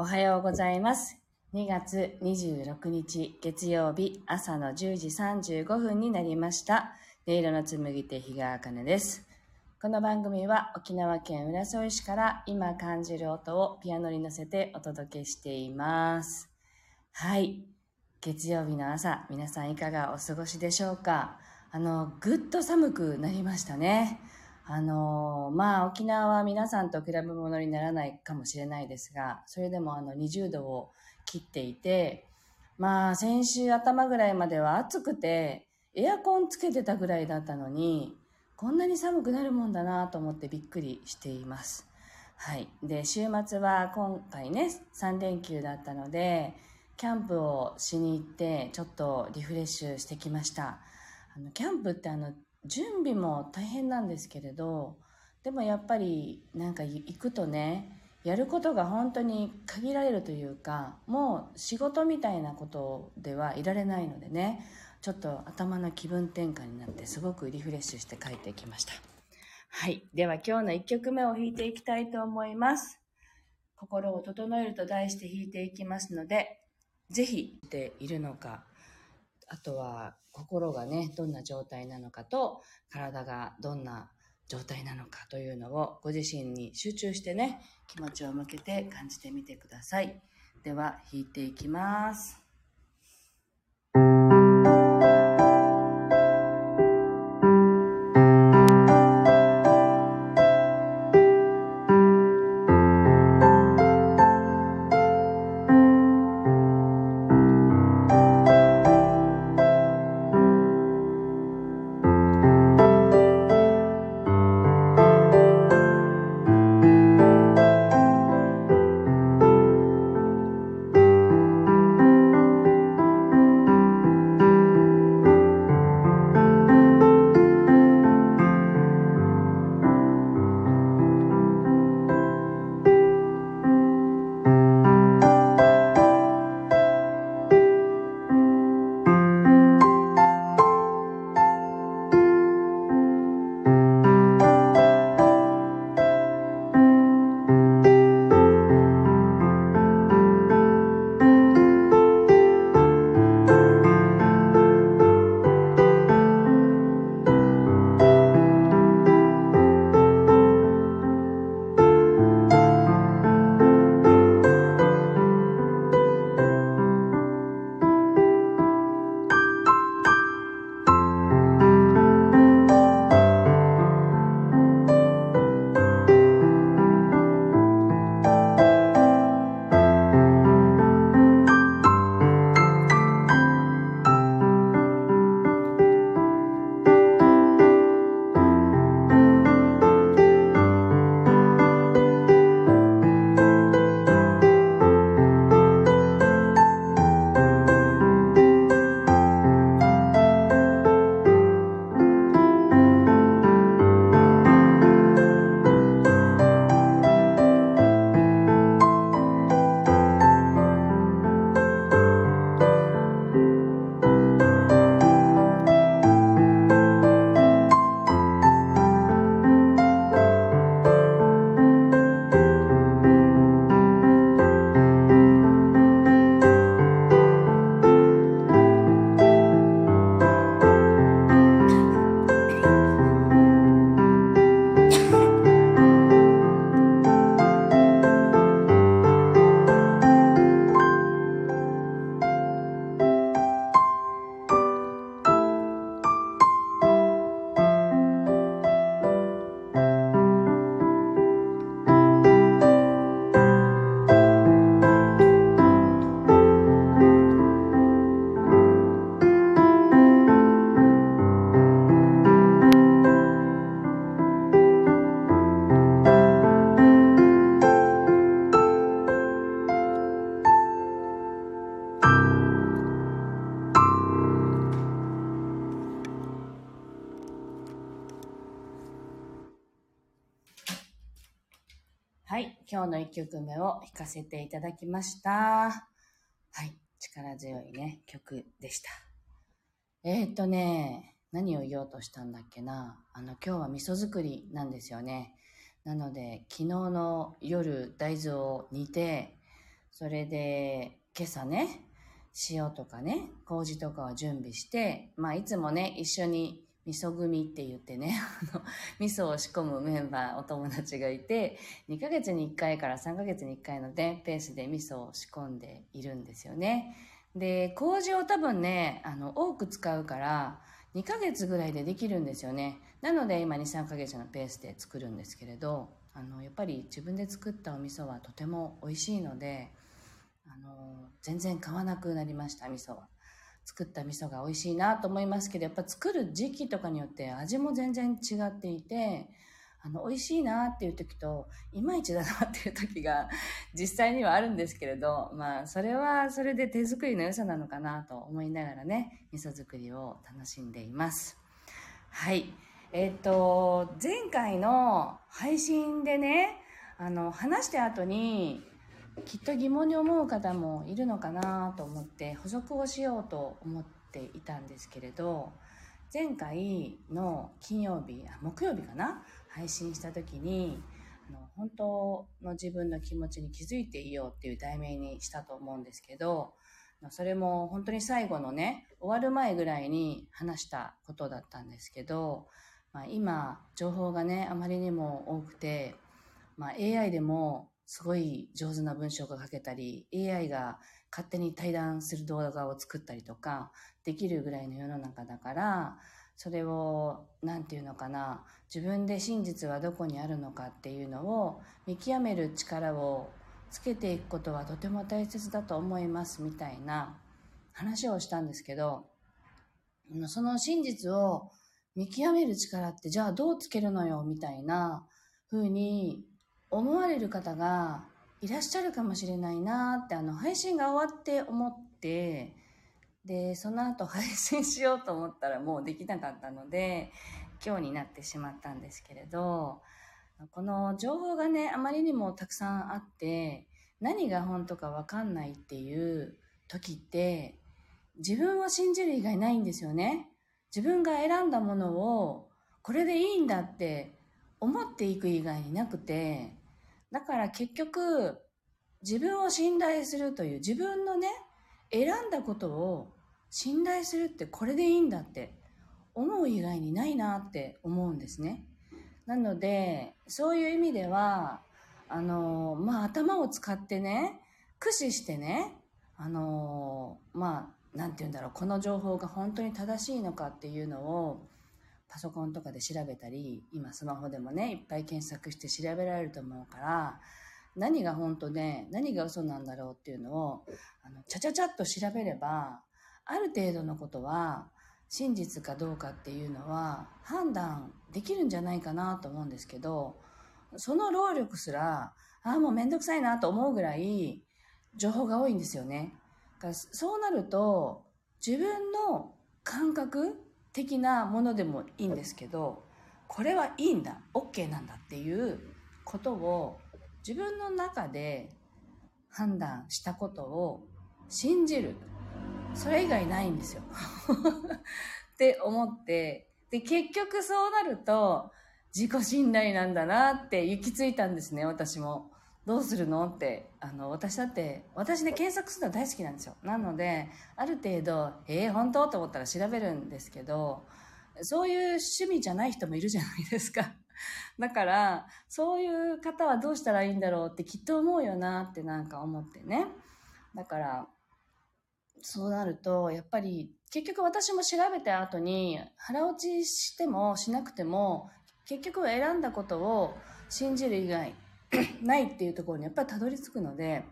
おはようございます。2月26日月曜日朝の10時35分になりました。音色の紡ぎ手日川茜です。この番組は沖縄県浦添市から今感じる音をピアノに乗せてお届けしています。はい。月曜日の朝、皆さんいかがお過ごしでしょうか？あの、ぐっと寒くなりましたね。あの、まあ、沖縄は皆さんと比べ物にならないかもしれないですが、それでもあの20度を切っていて、まあ、先週頭ぐらいまでは暑くて、エアコンつけてたぐらいだったのに、こんなに寒くなるもんだなと思ってびっくりしています。はい。で、週末は今回ね、3連休だったので、キャンプをしに行って、ちょっとリフレッシュしてきました。あの、キャンプってあの、準備も大変なんですけれど、でもやっぱりなんか行くとね、やることが本当に限られるというか、もう仕事みたいなことではいられないのでね、ちょっと頭の気分転換になってすごくリフレッシュして帰ってきました。はい。では今日の1曲目を弾いていきたいと思います。心を整えると題して弾いていきますので、ぜひっているのか、あとは心がね、どんな状態なのかと、体がどんな状態なのかというのをご自身に集中してね、気持ちを向けて感じてみてください。では弾いていきます。曲目を弾かせていただきました。はい。力強いね、曲でした。えー、っとね、何を言おうとしたんだっけな。あの、今日は味噌作りなんですよね。なので、昨日の夜大豆を煮て、それで、今朝ね、塩とかね、麹とかを準備して、まあいつもね、一緒に味噌組って言ってね、あの、味噌を仕込むメンバー、お友達がいて、2ヶ月に1回から3ヶ月に1回のね、ペースで味噌を仕込んでいるんですよね。で、麹を多分ね、あの、多く使うから、2ヶ月ぐらいでできるんですよね。なので今2、3ヶ月のペースで作るんですけれど、あの、やっぱり自分で作ったお味噌はとても美味しいので、あの、全然買わなくなりました、味噌は。作った味噌が美味しいなと思いますけど、やっぱ作る時期とかによって味も全然違っていて、あの、美味しいなっていう時と、いまいちだなっていう時が 実際にはあるんですけれど、まあ、それはそれで手作りの良さなのかなと思いながらね、味噌作りを楽しんでいます。はい。えっ、と、前回の配信でね、あの、話した後に、きっと疑問に思う方もいるのかなと思って補足をしようと思っていたんですけれど、前回の金曜日、あ木曜日かな？配信した時に、あの、本当の自分の気持ちに気づいていようっていう題名にしたと思うんですけど、それも本当に最後のね、終わる前ぐらいに話したことだったんですけど、まあ、今、情報がね、あまりにも多くて、まあ、AI でもすごい上手な文章が書けたり、AI が勝手に対談する動画を作ったりとか、できるぐらいの世の中だから、それを、なんていうのかな、自分で真実はどこにあるのかっていうのを見極める力をつけていくことはとても大切だと思いますみたいな話をしたんですけど、その真実を見極める力ってじゃあどうつけるのよみたいな風に思われる方がいらっしゃるかもしれないなって、あの、配信が終わって思って、で、その後配信しようと思ったらもうできなかったので、今日になってしまったんですけれど、この情報がね、あまりにもたくさんあって、何が本当かわかんないっていう時って、自分を信じる以外ないんですよね。自分が選んだものを、これでいいんだって思っていく以外になくて、だから結局、自分を信頼するという自分のね、選んだことを信頼するってこれでいいんだって思う以外にないなって思うんですね。なので、そういう意味では、あの、まあ、頭を使ってね、駆使してね、あの、まあ、なんて言うんだろう、この情報が本当に正しいのかっていうのを、パソコンとかで調べたり、今スマホでもね、いっぱい検索して調べられると思うから、何が本当で、何が嘘なんだろうっていうのを、あの、ちゃちゃちゃっと調べれば、ある程度のことは、真実かどうかっていうのは、判断できるんじゃないかなと思うんですけど、その労力すら、ああ、もうめんどくさいなと思うぐらい、情報が多いんですよね。そうなると、自分の感覚的なものでもいいんですけど、これはいいんだ、OK なんだっていうことを自分の中で判断したことを信じる。それ以外ないんですよ。って思って、で、結局そうなると自己信頼なんだなって行き着いたんですね、私も。どうするの？って、あの、私だって、私で検索するの大好きなんですよ。なので、ある程度、ええー、本当？と思ったら調べるんですけど、そういう趣味じゃない人もいるじゃないですか。だから、そういう方はどうしたらいいんだろうってきっと思うよなってなんか思ってね。だから、そうなると、やっぱり、結局私も調べた後に、腹落ちしてもしなくても、結局選んだことを信じる以外 ないっていうところにやっぱりたどり着くので、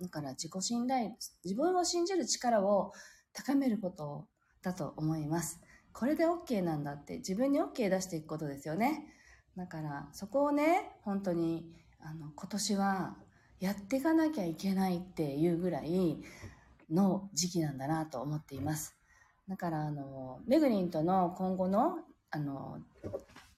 だから自己信頼、自分を信じる力を高めることだと思います。これで OK なんだって自分に OK 出していくことですよね。だからそこをね、本当にあの今年はやっていかなきゃいけないっていうぐらいの時期なんだなと思っています。だからあの、メグリンとの今後のあの、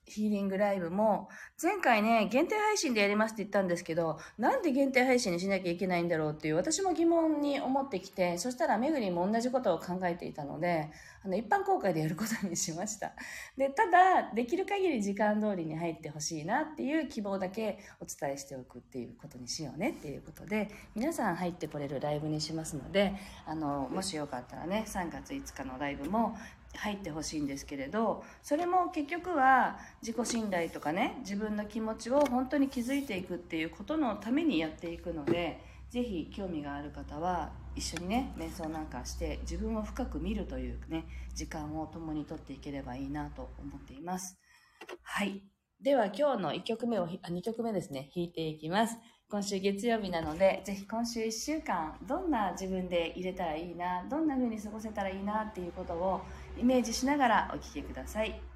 ヒーリングライブも、前回ね、限定配信でやりますって言ったんですけど、なんで限定配信にしなきゃいけないんだろうっていう、私も疑問に思ってきて、そしたらめぐりも同じことを考えていたので、あの、一般公開でやることにしました。で、ただ、できる限り時間通りに入ってほしいなっていう希望だけお伝えしておくっていうことにしようねっていうことで、皆さん入ってこれるライブにしますので、あの、もしよかったらね、3月5日のライブも、入ってほしいんですけれどそれも結局は自己信頼とかね自分の気持ちを本当に気づいていくっていうことのためにやっていくので是非興味がある方は一緒にね瞑想なんかして自分を深く見るというね時間を共にとっていければいいなと思っています。はい。では今日の1曲目をあ2曲目ですね。弾いていきます。今週月曜日なので、ぜひ今週1週間、どんな自分で入れたらいいな、どんな風に過ごせたらいいなっていうことをイメージしながらお聴きください。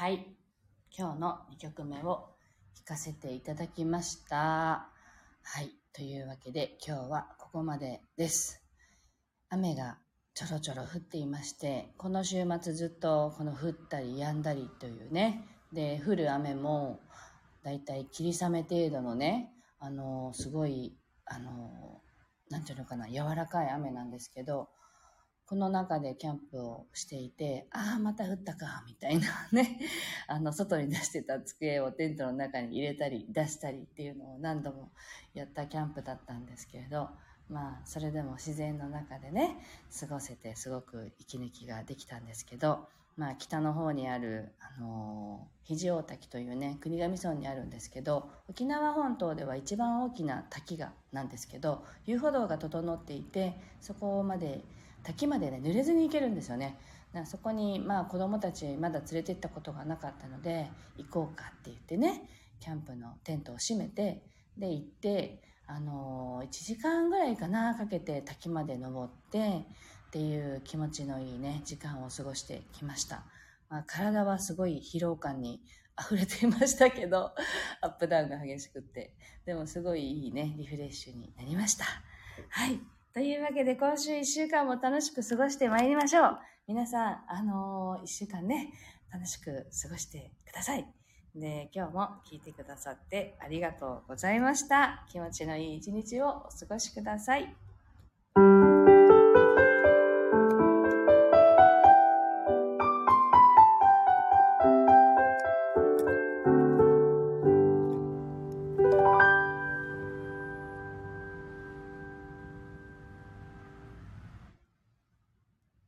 はい。今日の2曲目を弾かせていただきました。はい。というわけで今日はここまでです。雨がちょろちょろ降っていまして、この週末ずっとこの降ったり止んだりというね、で、降る雨も、だいたい霧雨程度のね、あの、すごい、あの、なんていうのかな、柔らかい雨なんですけど、この中でキャンプをしていて、ああ、また降ったか、みたいな ね、あの、外に出してた机をテントの中に入れたり、出したりっていうのを何度もやったキャンプだったんですけれど、まあ、それでも自然の中でね、過ごせてすごく息抜きができたんですけど、まあ、北の方にある、あのー、肘大滝というね、国頭村にあるんですけど、沖縄本島では一番大きな滝が、なんですけど、遊歩道が整っていて、そこまで、滝までね、濡れずに行けるんですよね。そこに、まあ、子供たちまだ連れて行ったことがなかったので、行こうかって言ってね、キャンプのテントを閉めて、で、行って、あのー、1時間ぐらいかな、かけて滝まで登って、っていう気持ちのいいね、時間を過ごしてきました。まあ、体はすごい疲労感に溢れていましたけど、アップダウンが激しくって、でもすごいいいね、リフレッシュになりました。はい。というわけで今週1週間も楽しく過ごしてまいりましょう。皆さん、あのー、1週間ね、楽しく過ごしてください。で、今日も聞いてくださってありがとうございました。気持ちのいい一日をお過ごしください。